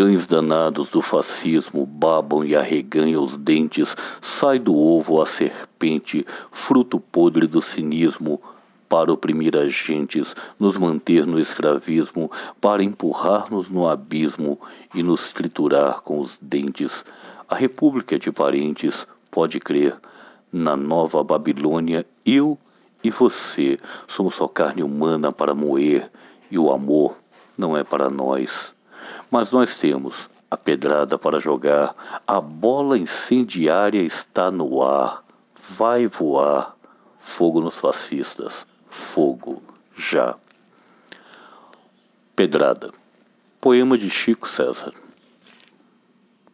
Cães danados do fascismo babam e arreganham os dentes, sai do ovo a serpente, fruto podre do cinismo, para oprimir as gentes, nos manter no escravismo, para empurrar-nos no abismo e nos triturar com os dentes. A república de parentes, pode crer, na nova Babilônia, eu e você somos só carne humana para moer, e o amor não é para nós. Mas nós temos a pedrada para jogar, a bola incendiária está no ar, vai voar. Fogo nos fascistas, fogo já. Pedrada. Poema de Chico César.